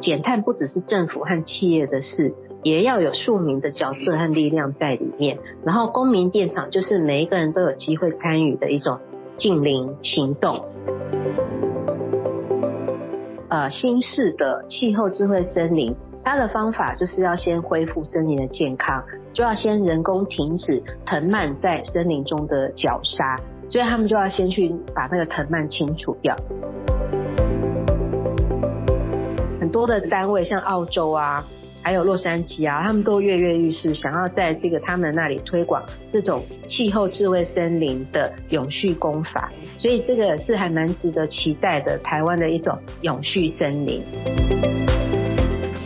减碳不只是政府和企业的事，也要有庶民的角色和力量在里面。然后公民电厂就是每一个人都有机会参与的一种净零行动。呃，新式的气候智慧森林，它的方法就是要先恢复森林的健康，就要先人工停止藤蔓在森林中的绞杀，所以他们就要先去把那个藤蔓清除掉。多的单位，像澳洲啊，还有洛杉矶啊，他们都跃跃欲试，想要在这个他们那里推广这种气候智慧森林的永续工法，所以这个是还蛮值得期待的，台湾的一种永续森林。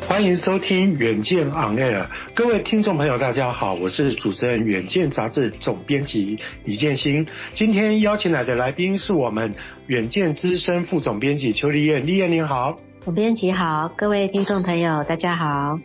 欢迎收听《远见 On Air》，各位听众朋友，大家好，我是主持人《远见》杂志总编辑李建兴。今天邀请来的来宾是我们《远见》资深副总编辑邱俐燕，俐燕您好。总编辑好，各位听众朋友，大家好。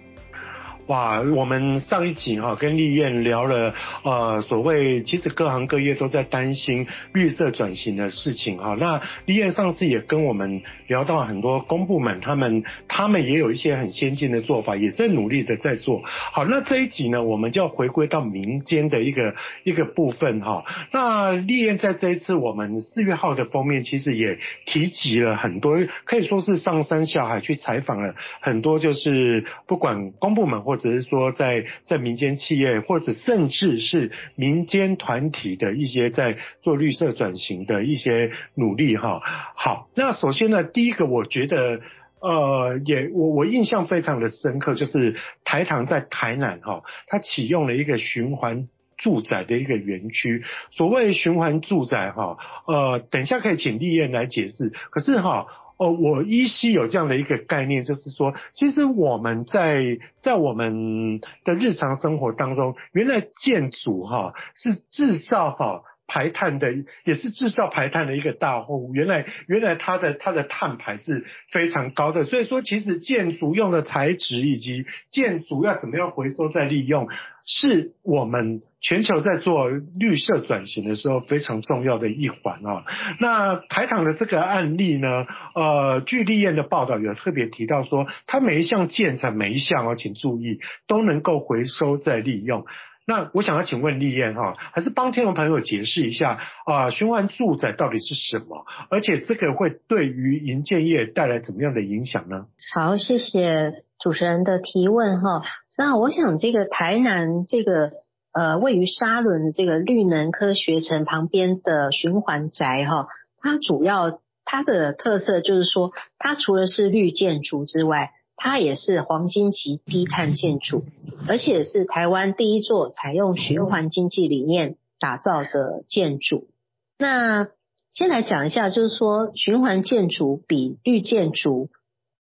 哇，我们上一集哈跟丽燕聊了，呃，所谓其实各行各业都在担心绿色转型的事情哈。那丽燕上次也跟我们聊到很多公部门，他们他们也有一些很先进的做法，也在努力的在做。好，那这一集呢，我们就要回归到民间的一个一个部分哈。那丽燕在这一次我们四月号的封面，其实也提及了很多，可以说是上山下海去采访了很多，就是不管公部门或或者是说在，在民间企业，或者甚至是民间团体的一些在做绿色转型的一些努力哈。好，那首先呢，第一个我觉得，呃，也我我印象非常的深刻，就是台糖在台南哈，它启用了一个循环住宅的一个园区。所谓循环住宅哈，呃，等一下可以请立燕来解释。可是哈。哦我依稀有这样的一个概念，就是说，其实我们在在我们的日常生活当中，原来建筑哈是制造哈排碳的，也是制造排碳的一个大户。原来原来它的它的碳排是非常高的，所以说其实建筑用的材质以及建筑要怎么样回收再利用，是我们。全球在做绿色转型的时候，非常重要的一环啊。那台糖的这个案例呢，呃，据俐燕的报道有特别提到说，它每一项建材每一项哦，请注意都能够回收再利用。那我想要请问立燕哈，还是帮听众朋友解释一下啊，循环住宅到底是什么？而且这个会对于营建业带来怎么样的影响呢？好，谢谢主持人的提问哈。那我想这个台南这个。呃，位于沙仑这个绿能科学城旁边的循环宅哈，它主要它的特色就是说，它除了是绿建筑之外，它也是黄金级低碳建筑，而且是台湾第一座采用循环经济理念打造的建筑。那先来讲一下，就是说循环建筑比绿建筑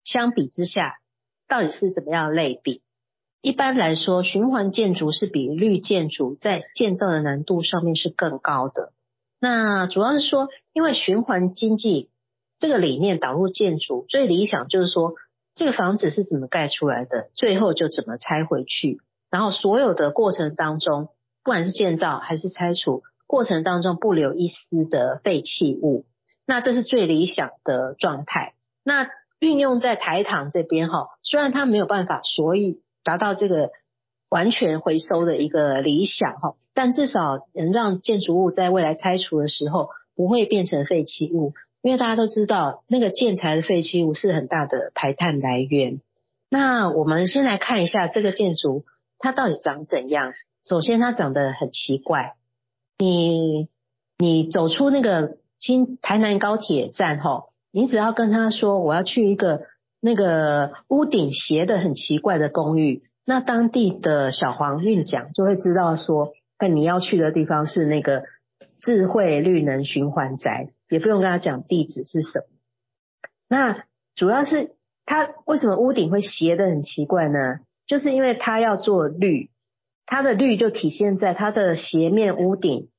相比之下，到底是怎么样类比？一般来说，循环建筑是比绿建筑在建造的难度上面是更高的。那主要是说，因为循环经济这个理念导入建筑，最理想就是说，这个房子是怎么盖出来的，最后就怎么拆回去。然后所有的过程当中，不管是建造还是拆除，过程当中不留一丝的废弃物。那这是最理想的状态。那运用在台糖这边哈，虽然它没有办法，所以。达到这个完全回收的一个理想哈，但至少能让建筑物在未来拆除的时候不会变成废弃物，因为大家都知道那个建材的废弃物是很大的排碳来源。那我们先来看一下这个建筑它到底长怎样。首先它长得很奇怪，你你走出那个新台南高铁站哈，你只要跟他说我要去一个。那个屋顶斜的很奇怪的公寓，那当地的小黄运讲就会知道说，那你要去的地方是那个智慧绿能循环宅，也不用跟他讲地址是什么。那主要是它为什么屋顶会斜的很奇怪呢？就是因为它要做绿，它的绿就体现在它的斜面屋顶，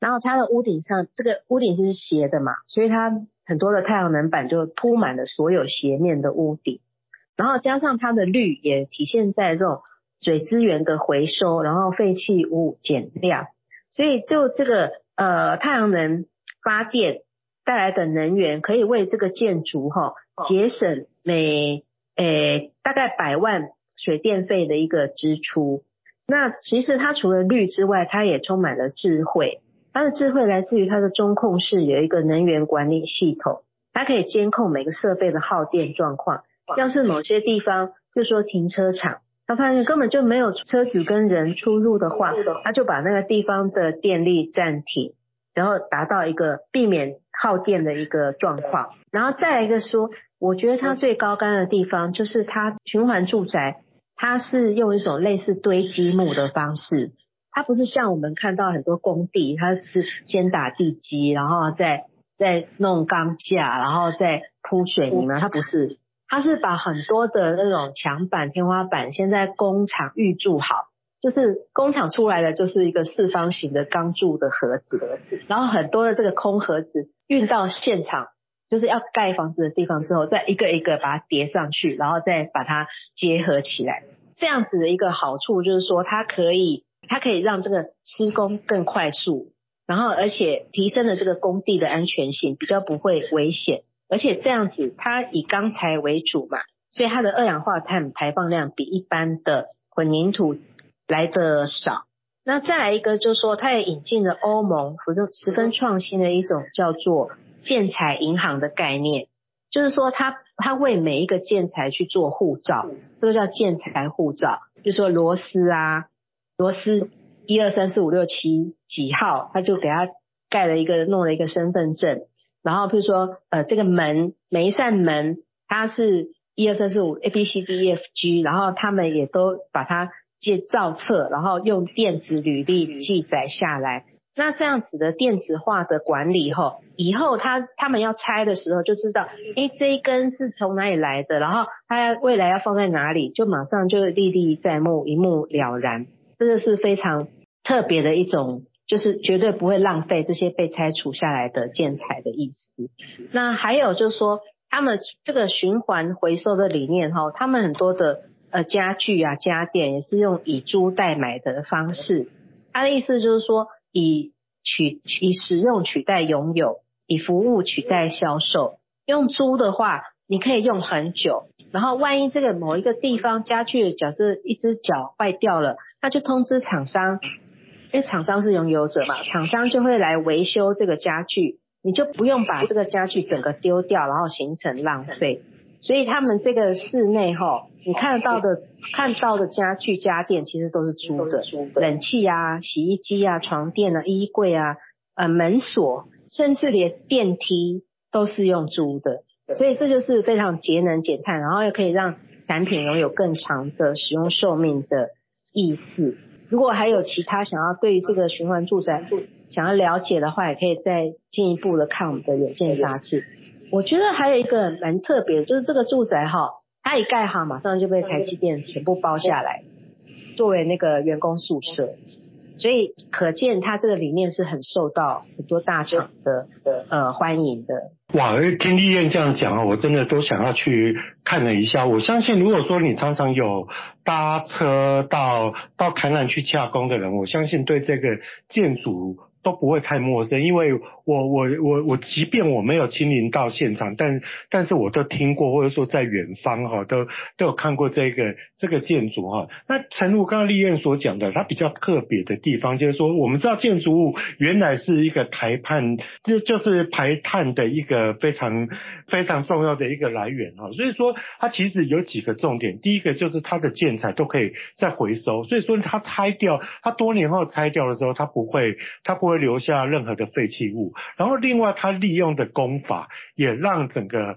然后它的屋顶上这个屋顶是斜的嘛，所以它。很多的太阳能板就铺满了所有斜面的屋顶，然后加上它的绿也体现在这种水资源的回收，然后废弃物减量，所以就这个呃太阳能发电带来的能源可以为这个建筑哈节省每诶大概百万水电费的一个支出。那其实它除了绿之外，它也充满了智慧。它的智慧来自于它的中控室有一个能源管理系统，它可以监控每个设备的耗电状况。要是某些地方，就说停车场，他发现根本就没有车子跟人出入的话，他就把那个地方的电力暂停，然后达到一个避免耗电的一个状况。然后再来一个说，我觉得它最高干的地方就是它循环住宅，它是用一种类似堆积木的方式。它不是像我们看到很多工地，它是先打地基，然后再再弄钢架，然后再铺水泥嘛。它不是，它是把很多的那种墙板、天花板先在工厂预铸好，就是工厂出来的就是一个四方形的钢柱的盒子，然后很多的这个空盒子运到现场，就是要盖房子的地方之后，再一个一个把它叠上去，然后再把它结合起来。这样子的一个好处就是说，它可以。它可以让这个施工更快速，然后而且提升了这个工地的安全性，比较不会危险。而且这样子，它以钢材为主嘛，所以它的二氧化碳排放量比一般的混凝土来得少。那再来一个，就是说它也引进了欧盟十分创新的一种叫做建材银行的概念，就是说它它为每一个建材去做护照，这个叫建材护照，就是说螺丝啊。螺丝一二三四五六七几号，他就给他盖了一个，弄了一个身份证。然后比如说，呃，这个门每一扇门，它是一二三四五 A B C D E F G，然后他们也都把它借照册，然后用电子履历记载下来。那这样子的电子化的管理后，以后他他们要拆的时候就知道，诶，这一根是从哪里来的，然后他未来要放在哪里，就马上就历历在目，一目了然。这个是非常特别的一种，就是绝对不会浪费这些被拆除下来的建材的意思。那还有就是说，他们这个循环回收的理念哈，他们很多的呃家具啊家电也是用以租代买的方式。他的意思就是说，以取以使用取代拥有，以服务取代销售。用租的话，你可以用很久。然后万一这个某一个地方家具假设一只脚坏掉了，他就通知厂商，因为厂商是拥有者嘛，厂商就会来维修这个家具，你就不用把这个家具整个丢掉，然后形成浪费。所以他们这个室内哈，你看得到的看到的家具家电其实都是租的，冷气啊、洗衣机啊、床垫啊、衣柜啊、呃门锁，甚至连电梯都是用租的。所以这就是非常节能减碳，然后又可以让产品拥有更长的使用寿命的意思。如果还有其他想要对于这个循环住宅想要了解的话，也可以再进一步的看我们的远见杂志。我觉得还有一个蛮特别的，就是这个住宅哈，它一盖好，马上就被台积电全部包下来，作为那个员工宿舍。所以可见，它这个理念是很受到很多大厂的呃欢迎的。哇，听丽燕这样讲啊，我真的都想要去看了一下。我相信，如果说你常常有搭车到到台南去洽公的人，我相信对这个建筑。都不会太陌生，因为我我我我，即便我没有亲临到现场，但但是我都听过，或者说在远方哈，都都有看过这个这个建筑哈。那诚如刚刚丽燕所讲的，它比较特别的地方，就是说我们知道建筑物原来是一个排碳，就就是排碳的一个非常非常重要的一个来源哈。所以说它其实有几个重点，第一个就是它的建材都可以再回收，所以说它拆掉，它多年后拆掉的时候，它不会它不会。留下任何的废弃物，然后另外它利用的工法也让整个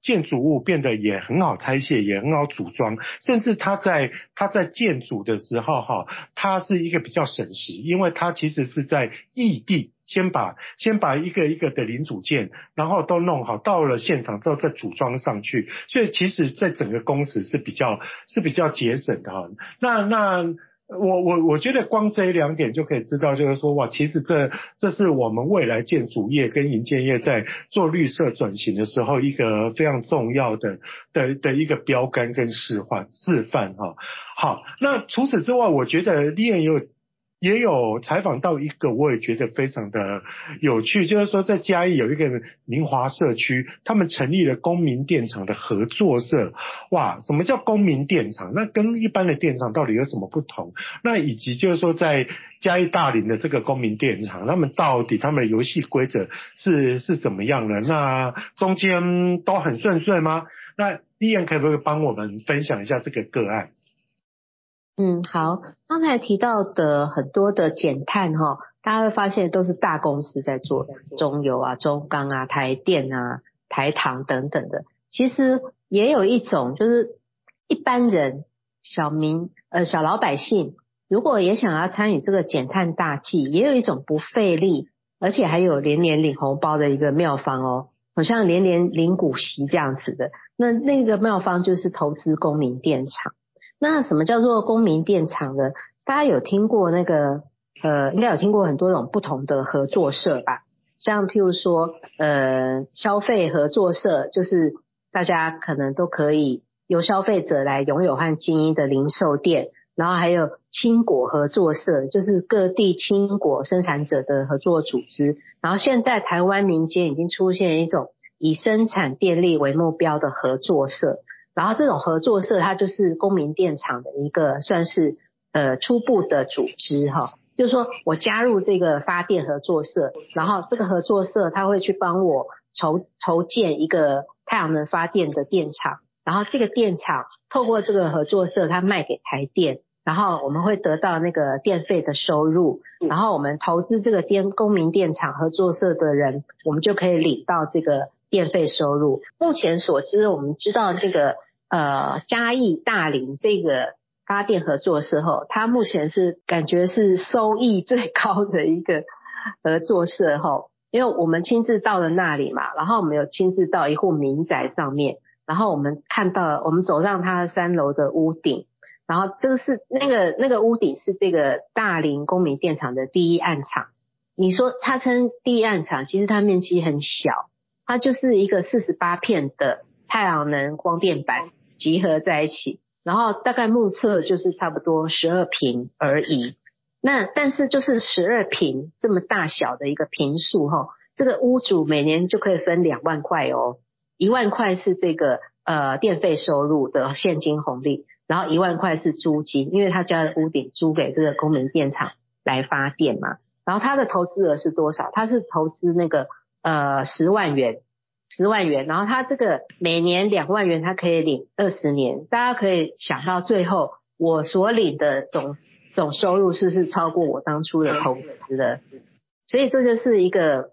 建筑物变得也很好拆卸，也很好组装，甚至它在它在建筑的时候哈，它是一个比较省时，因为它其实是在异地先把先把一个一个的零组件，然后都弄好，到了现场之后再组装上去，所以其实在整个工时是比较是比较节省的哈。那那。我我我觉得光这一两点就可以知道，就是说哇，其实这这是我们未来建筑业跟营建业在做绿色转型的时候一个非常重要的的的一个标杆跟示范示范哈。好，那除此之外，我觉得丽燕有也有采访到一个，我也觉得非常的有趣，就是说在嘉义有一个明华社区，他们成立了公民电厂的合作社。哇，什么叫公民电厂？那跟一般的电厂到底有什么不同？那以及就是说在嘉义大林的这个公民电厂，他们到底他们的游戏规则是是怎么样的？那中间都很顺遂吗？那立燕可不可以帮我们分享一下这个个案？嗯，好，刚才提到的很多的减碳哈，大家会发现都是大公司在做，中油啊、中钢啊、台电啊、台糖等等的。其实也有一种就是一般人、小民呃小老百姓，如果也想要参与这个减碳大计，也有一种不费力，而且还有连连领红包的一个妙方哦，好像连连领股息这样子的。那那个妙方就是投资公民电厂。那什么叫做公民电厂呢？大家有听过那个呃，应该有听过很多种不同的合作社吧？像譬如说呃，消费合作社，就是大家可能都可以由消费者来拥有和经营的零售店，然后还有青果合作社，就是各地青果生产者的合作组织。然后现在台湾民间已经出现一种以生产电力为目标的合作社。然后这种合作社，它就是公民电厂的一个算是呃初步的组织哈，就是说我加入这个发电合作社，然后这个合作社它会去帮我筹筹建一个太阳能发电的电厂，然后这个电厂透过这个合作社，它卖给台电，然后我们会得到那个电费的收入，然后我们投资这个电公民电厂合作社的人，我们就可以领到这个。电费收入，目前所知，我们知道这个呃嘉义大林这个发电合作社后，它目前是感觉是收益最高的一个合作社后，因为我们亲自到了那里嘛，然后我们有亲自到一户民宅上面，然后我们看到我们走上它的三楼的屋顶，然后这个是那个那个屋顶是这个大林公民电厂的第一案场，你说它称第一案场，其实它面积很小。它就是一个四十八片的太阳能光电板集合在一起，然后大概目测就是差不多十二坪而已。那但是就是十二坪这么大小的一个坪数哈，这个屋主每年就可以分两万块哦，一万块是这个呃电费收入的现金红利，然后一万块是租金，因为他家的屋顶租给这个公民电厂来发电嘛。然后他的投资额是多少？他是投资那个。呃，十万元，十万元，然后他这个每年两万元，他可以领二十年，大家可以想到最后我所领的总总收入是不是超过我当初的投资的？所以这就是一个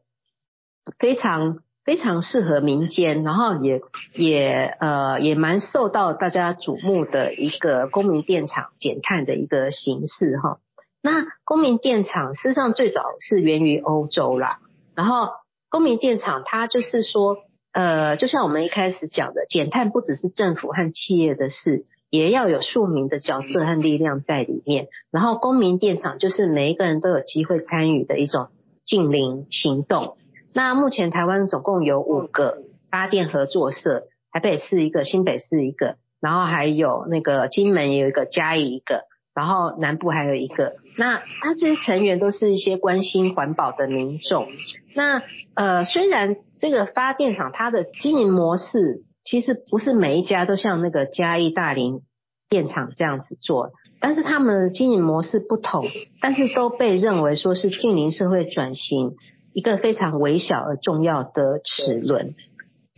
非常非常适合民间，然后也也呃也蛮受到大家瞩目的一个公民电厂减碳的一个形式哈。那公民电厂事实上最早是源于欧洲啦，然后。公民电厂，它就是说，呃，就像我们一开始讲的，减碳不只是政府和企业的事，也要有庶民的角色和力量在里面。然后，公民电厂就是每一个人都有机会参与的一种净零行动。那目前台湾总共有五个发电合作社，台北市一个，新北市一个，然后还有那个金门有一个，嘉义一个。然后南部还有一个，那他这些成员都是一些关心环保的民众。那呃，虽然这个发电厂它的经营模式其实不是每一家都像那个嘉义大林电厂这样子做，但是他们的经营模式不同，但是都被认为说是近邻社会转型一个非常微小而重要的齿轮。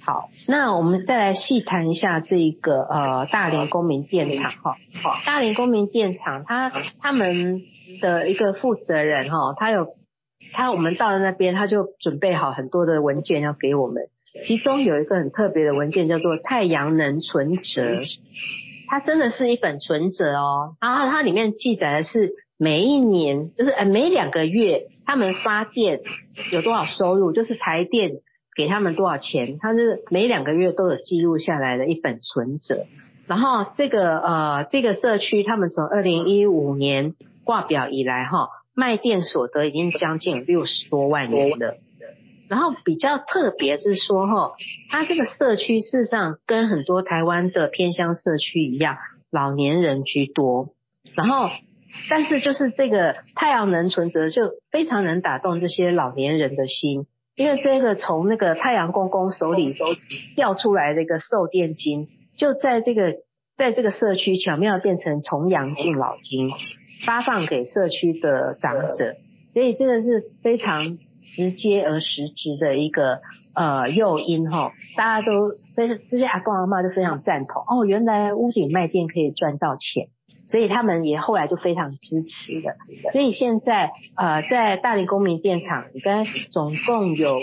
好，那我们再来细谈一下这个呃大连公民电厂哈。好，大连公民电厂，他他们的一个负责人哈，他有他我们到了那边，他就准备好很多的文件要给我们，其中有一个很特别的文件叫做太阳能存折，它真的是一本存折哦，然后它里面记载的是每一年就是呃每两个月他们发电有多少收入，就是台电。给他们多少钱？他是每两个月都有记录下来的一本存折。然后这个呃这个社区，他们从二零一五年挂表以来，哈，卖电所得已经将近六十多万元了。然后比较特别是说，哈，他这个社区事实上跟很多台湾的偏乡社区一样，老年人居多。然后但是就是这个太阳能存折就非常能打动这些老年人的心，因为这个从那个太阳公公手里掉出来的一个瘦电金，就在这个在这个社区巧妙变成重阳敬老金，发放给社区的长者，所以这个是非常直接而实质的一个呃诱因哈，大家都非这些阿公阿嬷都非常赞同哦，原来屋顶卖电可以赚到钱。所以他们也后来就非常支持的。所以现在呃，在大林公民电厂，应该总共有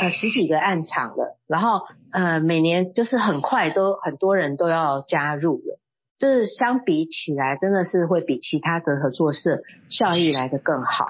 呃十几个暗场了。然后呃，每年就是很快都很多人都要加入了。就是相比起来，真的是会比其他的合作社效益来的更好。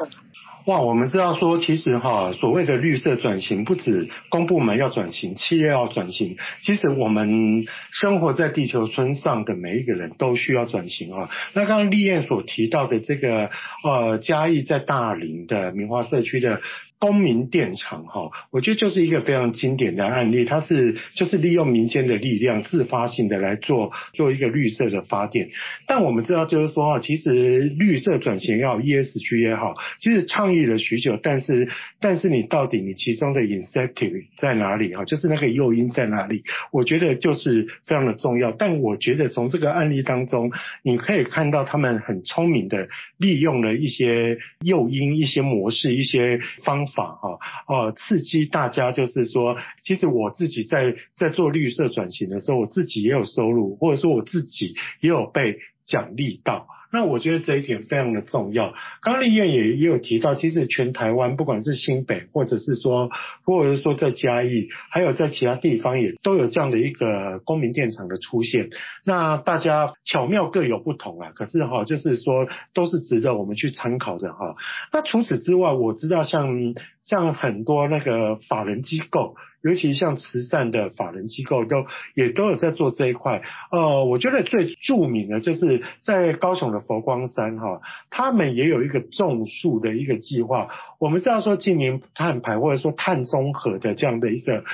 哇，我们知道说，其实哈，所谓的绿色转型，不止公部门要转型，企业要转型，其实我们生活在地球村上的每一个人都需要转型啊。那刚刚立燕所提到的这个呃，嘉义在大林的明华社区的。公民电厂哈，我觉得就是一个非常经典的案例，它是就是利用民间的力量，自发性的来做做一个绿色的发电。但我们知道就是说哈，其实绿色转型也好，ESG 也好，其实倡议了许久，但是但是你到底你其中的 incentive 在哪里哈？就是那个诱因在哪里？我觉得就是非常的重要。但我觉得从这个案例当中，你可以看到他们很聪明的利用了一些诱因、一些模式、一些方法。哈呃，刺激大家就是说，其实我自己在在做绿色转型的时候，我自己也有收入，或者说我自己也有被奖励到。那我觉得这一点非常的重要。刚刚丽燕也也有提到，其实全台湾不管是新北，或者是说，或者是说在嘉义，还有在其他地方，也都有这样的一个公民电厂的出现。那大家巧妙各有不同啊，可是哈，就是说都是值得我们去参考的哈。那除此之外，我知道像像很多那个法人机构。尤其像慈善的法人机构都也都有在做这一块，呃，我觉得最著名的就是在高雄的佛光山哈，他们也有一个种树的一个计划。我们知道说今年碳排或者说碳中和的这样的一个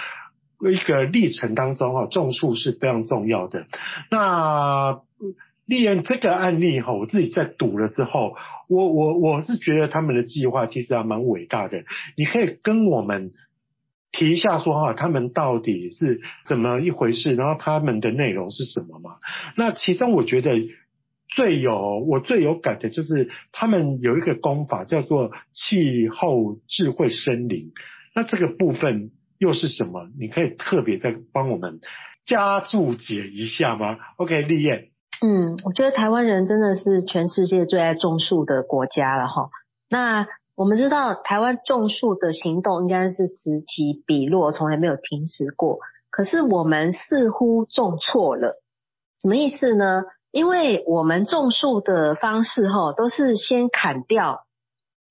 一个历程当中哈，种树是非常重要的。那利用这个案例哈，我自己在读了之后，我我我是觉得他们的计划其实还蛮伟大的。你可以跟我们。提一下说哈，他们到底是怎么一回事？然后他们的内容是什么嘛？那其中我觉得最有我最有感的就是他们有一个功法叫做气候智慧森林。那这个部分又是什么？你可以特别再帮我们加注解一下吗？OK，丽燕。嗯，我觉得台湾人真的是全世界最爱种树的国家了哈。那我们知道台湾种树的行动应该是此起彼落，从来没有停止过。可是我们似乎种错了，什么意思呢？因为我们种树的方式哈，都是先砍掉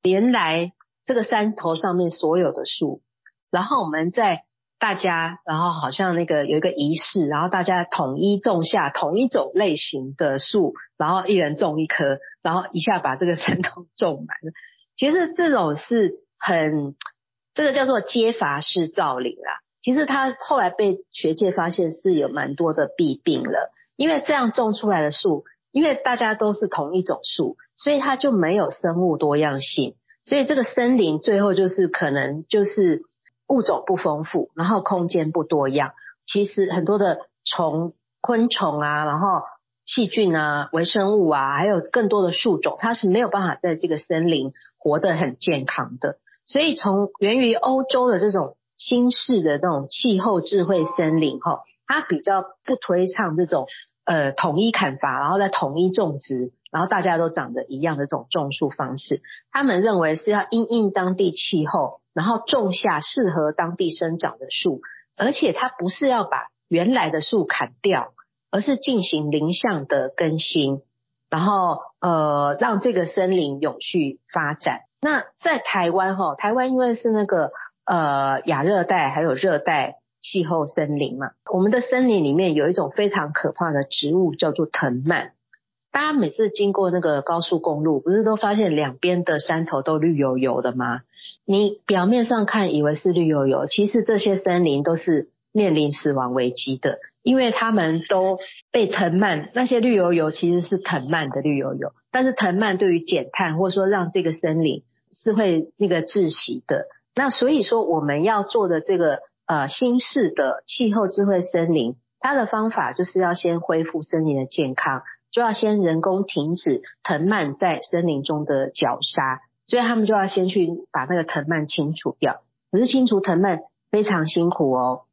原来这个山头上面所有的树，然后我们再大家，然后好像那个有一个仪式，然后大家统一种下同一种类型的树，然后一人种一棵，然后一下把这个山头种满了。其实这种是很，这个叫做阶伐式造林啦。其实它后来被学界发现是有蛮多的弊病了，因为这样种出来的树，因为大家都是同一种树，所以它就没有生物多样性，所以这个森林最后就是可能就是物种不丰富，然后空间不多样。其实很多的虫、昆虫啊，然后。细菌啊，微生物啊，还有更多的树种，它是没有办法在这个森林活得很健康的。所以从源于欧洲的这种新式的这种气候智慧森林，哈，它比较不推倡这种呃统一砍伐，然后再统一种植，然后大家都长得一样的这种种树方式。他们认为是要因应当地气候，然后种下适合当地生长的树，而且它不是要把原来的树砍掉。而是进行林相的更新，然后呃让这个森林永续发展。那在台湾哈，台湾因为是那个呃亚热带还有热带气候森林嘛，我们的森林里面有一种非常可怕的植物叫做藤蔓。大家每次经过那个高速公路，不是都发现两边的山头都绿油油的吗？你表面上看以为是绿油油，其实这些森林都是。面临死亡危机的，因为他们都被藤蔓，那些绿油油其实是藤蔓的绿油油，但是藤蔓对于减碳或者说让这个森林是会那个窒息的。那所以说我们要做的这个呃新式的气候智慧森林，它的方法就是要先恢复森林的健康，就要先人工停止藤蔓在森林中的绞杀，所以他们就要先去把那个藤蔓清除掉。可是清除藤蔓非常辛苦哦。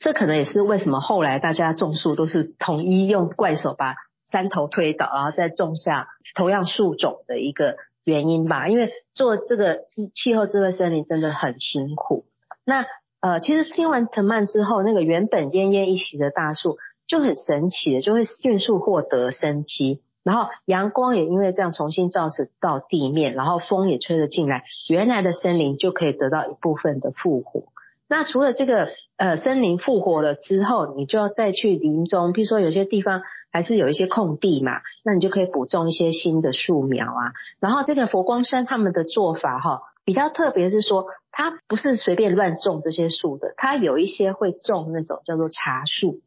这可能也是为什么后来大家种树都是统一用怪手把山头推倒，然后再种下同样树种的一个原因吧。因为做这个气候智慧森林真的很辛苦。那呃，其实听完藤蔓之后，那个原本奄奄一息的大树就很神奇的，就会迅速获得生机。然后阳光也因为这样重新照射到地面，然后风也吹了进来，原来的森林就可以得到一部分的复活。那除了这个呃森林复活了之后，你就要再去林中，譬如说有些地方还是有一些空地嘛，那你就可以补种一些新的树苗啊。然后这个佛光山他们的做法哈，比较特别是说，它不是随便乱种这些树的，它有一些会种那种叫做茶树，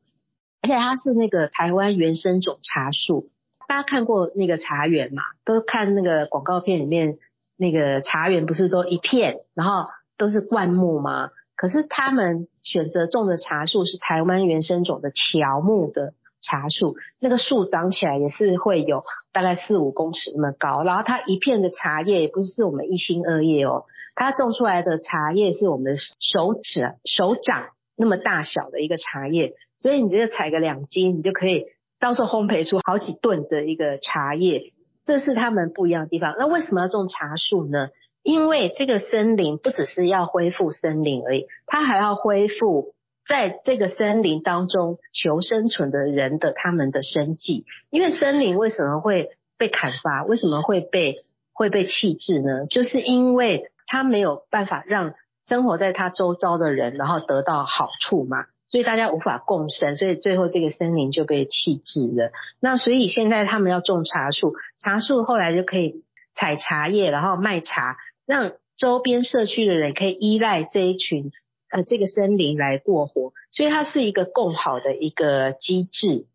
而且它是那个台湾原生种茶树。大家看过那个茶园嘛？都看那个广告片里面那个茶园不是都一片，然后都是灌木吗？可是他们选择种的茶树是台湾原生种的乔木的茶树，那个树长起来也是会有大概四五公尺那么高，然后它一片的茶叶也不是我们一心二叶哦，它种出来的茶叶是我们的手指手掌那么大小的一个茶叶，所以你这个采个两斤，你就可以到时候烘焙出好几吨的一个茶叶，这是他们不一样的地方。那为什么要种茶树呢？因为这个森林不只是要恢复森林而已，它还要恢复在这个森林当中求生存的人的他们的生计。因为森林为什么会被砍伐？为什么会被会被弃置呢？就是因为它没有办法让生活在它周遭的人然后得到好处嘛，所以大家无法共生，所以最后这个森林就被弃置了。那所以现在他们要种茶树，茶树后来就可以采茶叶，然后卖茶。让周边社区的人可以依赖这一群呃这个森林来过活，所以它是一个共好的一个机制，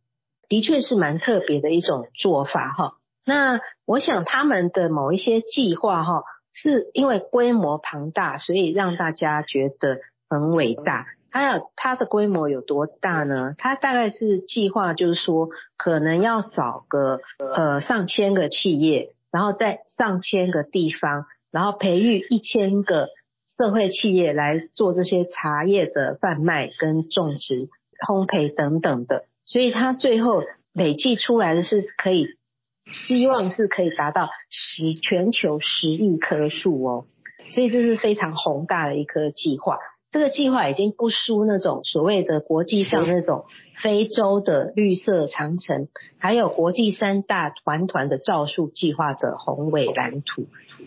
的确是蛮特别的一种做法哈。那我想他们的某一些计划哈，是因为规模庞大，所以让大家觉得很伟大。它要它的规模有多大呢？它大概是计划就是说，可能要找个呃上千个企业，然后在上千个地方。然后培育一千个社会企业来做这些茶叶的贩卖、跟种植、烘焙等等的，所以它最后累计出来的是可以，希望是可以达到十全球十亿棵树哦，所以这是非常宏大的一颗计划。这个计划已经不输那种所谓的国际上那种非洲的绿色长城，还有国际三大团团的造树计划的宏伟蓝图。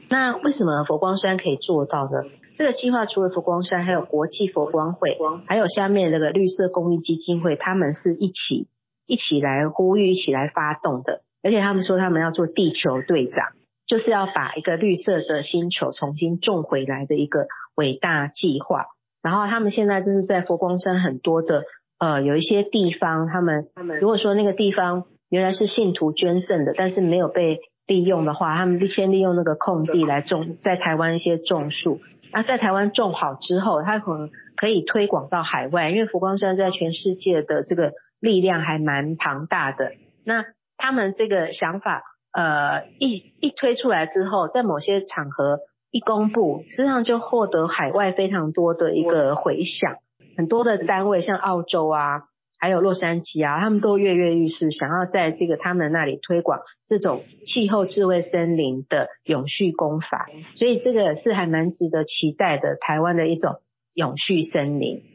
那为什么佛光山可以做到呢？这个计划除了佛光山，还有国际佛光会，还有下面那个绿色公益基金会，他们是一起一起来呼吁、一起来发动的。而且他们说他们要做地球队长，就是要把一个绿色的星球重新种回来的一个伟大计划。然后他们现在就是在佛光山很多的呃有一些地方，他们他们如果说那个地方原来是信徒捐赠的，但是没有被利用的话，他们先利用那个空地来种在台湾一些种树。那在台湾种好之后，它可能可以推广到海外，因为佛光山在全世界的这个力量还蛮庞大的。那他们这个想法呃一一推出来之后，在某些场合。一公布，实际上就获得海外非常多的一个回响，很多的单位像澳洲啊，还有洛杉矶啊，他们都跃跃欲试，想要在这个他们那里推广这种气候智慧森林的永续功法，所以这个是还蛮值得期待的，台湾的一种永续森林。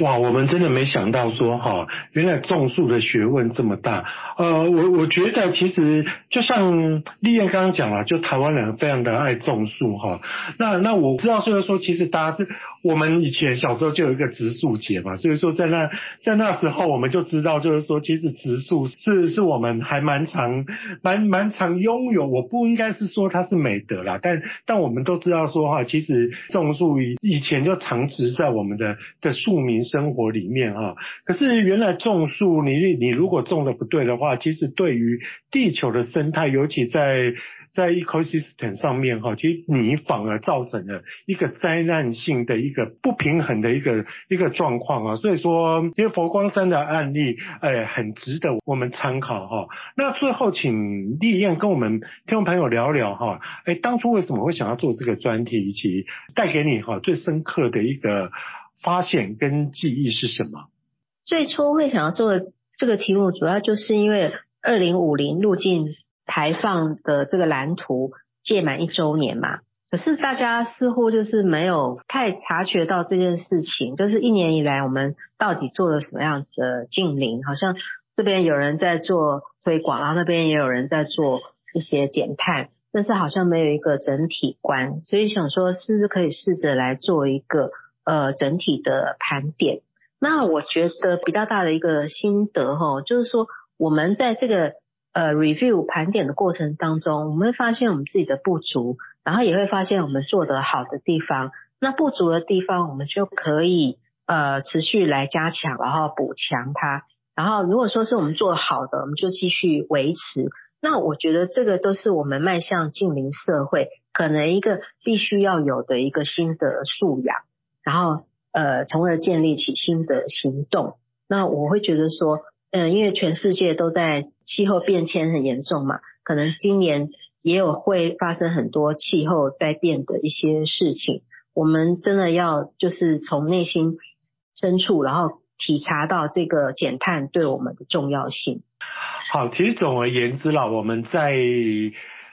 哇，我们真的没想到说哈，原来种树的学问这么大。呃，我我觉得其实就像丽燕刚刚讲了，就台湾人非常的爱种树哈。那那我知道，所以说其实大家是。我们以前小时候就有一个植树节嘛，所以说在那在那时候我们就知道，就是说其实植树是是我们还蛮常蛮蛮常拥有。我不应该是说它是美德啦，但但我们都知道说哈，其实种树以以前就常植在我们的的树苗。生活里面哈。可是原来种树，你你如果种的不对的话，其实对于地球的生态，尤其在在 ecosystem 上面哈，其实你反而造成了一个灾难性的一个不平衡的一个一个状况啊。所以说，其实佛光山的案例，哎，很值得我们参考哈。那最后，请丽燕跟我们听众朋友聊聊哈，哎，当初为什么会想要做这个专题，以及带给你哈最深刻的一个发现跟记忆是什么？最初会想要做这个题目，主要就是因为二零五零路径。排放的这个蓝图届满一周年嘛，可是大家似乎就是没有太察觉到这件事情，就是一年以来我们到底做了什么样子的近零？好像这边有人在做推广，然后那边也有人在做一些减碳，但是好像没有一个整体观，所以想说是不是可以试着来做一个呃整体的盘点？那我觉得比较大的一个心得哈，就是说我们在这个。呃，review 盘点的过程当中，我们会发现我们自己的不足，然后也会发现我们做得好的地方。那不足的地方，我们就可以呃持续来加强，然后补强它。然后如果说是我们做好的，我们就继续维持。那我觉得这个都是我们迈向净零社会可能一个必须要有的一个新的素养，然后呃从而建立起新的行动。那我会觉得说。嗯，因为全世界都在气候变迁很严重嘛，可能今年也有会发生很多气候在变的一些事情。我们真的要就是从内心深处，然后体察到这个减碳对我们的重要性。好，其实总而言之啦，我们在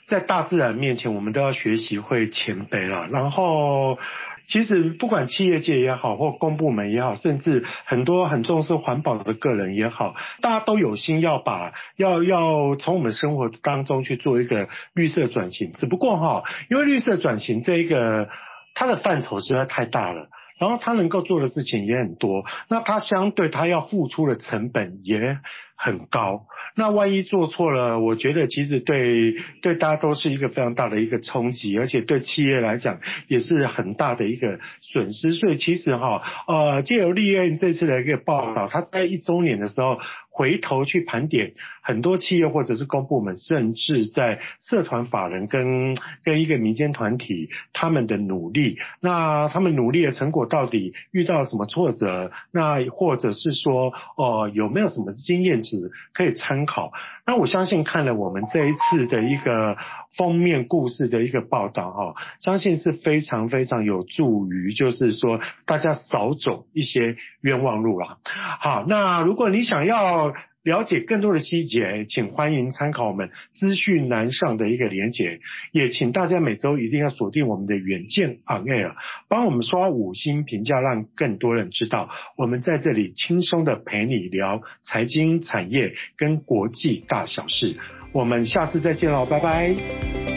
在大自然面前，我们都要学习会谦卑啦，然后。其实不管企业界也好，或公部门也好，甚至很多很重视环保的个人也好，大家都有心要把要要从我们生活当中去做一个绿色转型。只不过哈，因为绿色转型这一个它的范畴实在太大了，然后他能够做的事情也很多，那他相对他要付出的成本也很高。那万一做错了，我觉得其实对对大家都是一个非常大的一个冲击，而且对企业来讲也是很大的一个损失。所以其实哈，呃，借由立院这次的一个报道，他在一周年的时候。回头去盘点很多企业或者是公部门，甚至在社团法人跟跟一个民间团体他们的努力，那他们努力的成果到底遇到什么挫折？那或者是说，哦，有没有什么经验值可以参考？那我相信看了我们这一次的一个封面故事的一个报道哈，相信是非常非常有助于，就是说大家少走一些冤枉路啊。好，那如果你想要了解更多的细节，请欢迎参考我们资讯栏上的一个连结，也请大家每周一定要锁定我们的远见 On Air，帮我们刷五星评价，让更多人知道我们在这里轻松的陪你聊财经产业跟国际大小事。我们下次再见喽，拜拜。